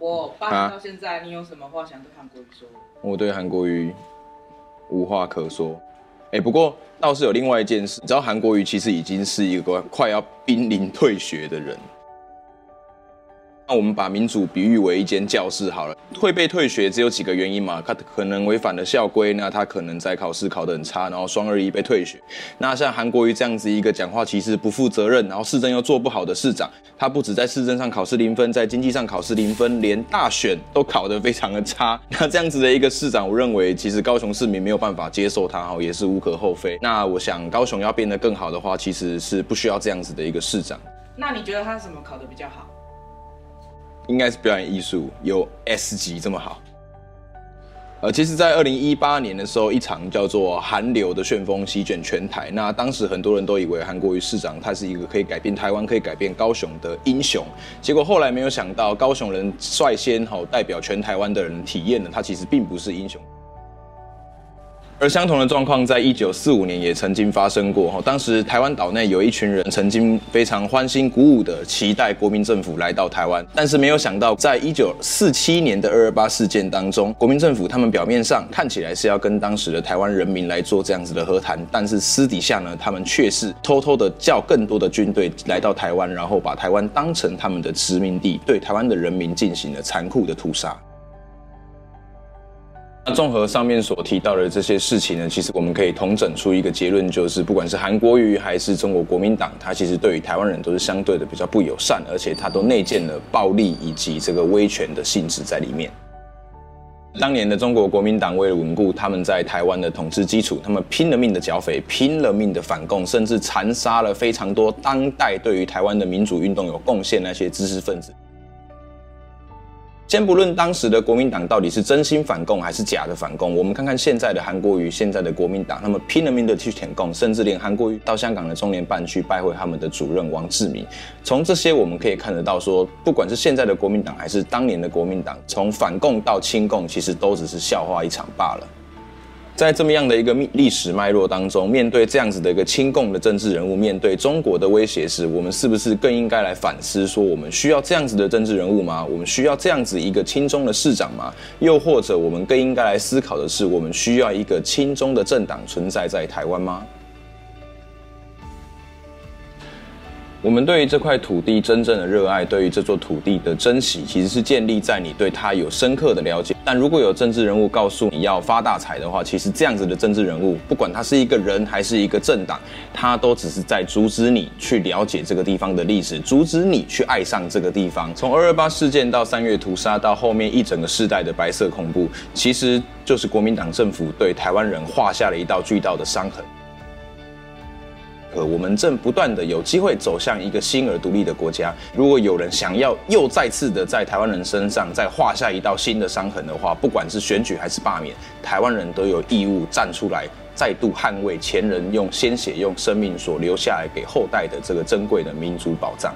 伯八年到现在，你有什么话想对韩国瑜说？我对韩国瑜无话可说。哎，不过倒是有另外一件事，你知道韩国瑜其实已经是一个快要濒临退学的人。那我们把民主比喻为一间教室好了，会被退学只有几个原因嘛？他可能违反了校规，那他可能在考试考得很差，然后双二一被退学。那像韩国瑜这样子一个讲话其实不负责任，然后市政又做不好的市长，他不止在市政上考试零分，在经济上考试零分，连大选都考得非常的差。那这样子的一个市长，我认为其实高雄市民没有办法接受他，哈，也是无可厚非。那我想高雄要变得更好的话，其实是不需要这样子的一个市长。那你觉得他什么考得比较好？应该是表演艺术有 S 级这么好。呃，其实，在二零一八年的时候，一场叫做“韩流”的旋风席卷全台。那当时很多人都以为韩国瑜市长他是一个可以改变台湾、可以改变高雄的英雄。结果后来没有想到，高雄人率先吼代表全台湾的人体验了，他其实并不是英雄。而相同的状况，在一九四五年也曾经发生过。当时台湾岛内有一群人曾经非常欢欣鼓舞的期待国民政府来到台湾，但是没有想到，在一九四七年的二二八事件当中，国民政府他们表面上看起来是要跟当时的台湾人民来做这样子的和谈，但是私底下呢，他们却是偷偷的叫更多的军队来到台湾，然后把台湾当成他们的殖民地，对台湾的人民进行了残酷的屠杀。那综合上面所提到的这些事情呢，其实我们可以统整出一个结论，就是不管是韩国瑜还是中国国民党，他其实对于台湾人都是相对的比较不友善，而且他都内建了暴力以及这个威权的性质在里面。当年的中国国民党为了稳固他们在台湾的统治基础，他们拼了命的剿匪，拼了命的反共，甚至残杀了非常多当代对于台湾的民主运动有贡献那些知识分子。先不论当时的国民党到底是真心反共还是假的反共，我们看看现在的韩国瑜，现在的国民党，他们拼了命的去舔共，甚至连韩国瑜到香港的中联办去拜会他们的主任王志民。从这些我们可以看得到说，不管是现在的国民党还是当年的国民党，从反共到亲共，其实都只是笑话一场罢了。在这么样的一个历史脉络当中，面对这样子的一个亲共的政治人物，面对中国的威胁时，我们是不是更应该来反思说，我们需要这样子的政治人物吗？我们需要这样子一个亲中的市长吗？又或者，我们更应该来思考的是，我们需要一个亲中的政党存在在台湾吗？我们对于这块土地真正的热爱，对于这座土地的珍惜，其实是建立在你对它有深刻的了解。但如果有政治人物告诉你要发大财的话，其实这样子的政治人物，不管他是一个人还是一个政党，他都只是在阻止你去了解这个地方的历史，阻止你去爱上这个地方。从二二八事件到三月屠杀，到后面一整个世代的白色恐怖，其实就是国民党政府对台湾人画下了一道巨大的伤痕。可我们正不断的有机会走向一个新而独立的国家。如果有人想要又再次的在台湾人身上再画下一道新的伤痕的话，不管是选举还是罢免，台湾人都有义务站出来，再度捍卫前人用鲜血、用生命所留下来给后代的这个珍贵的民族宝藏。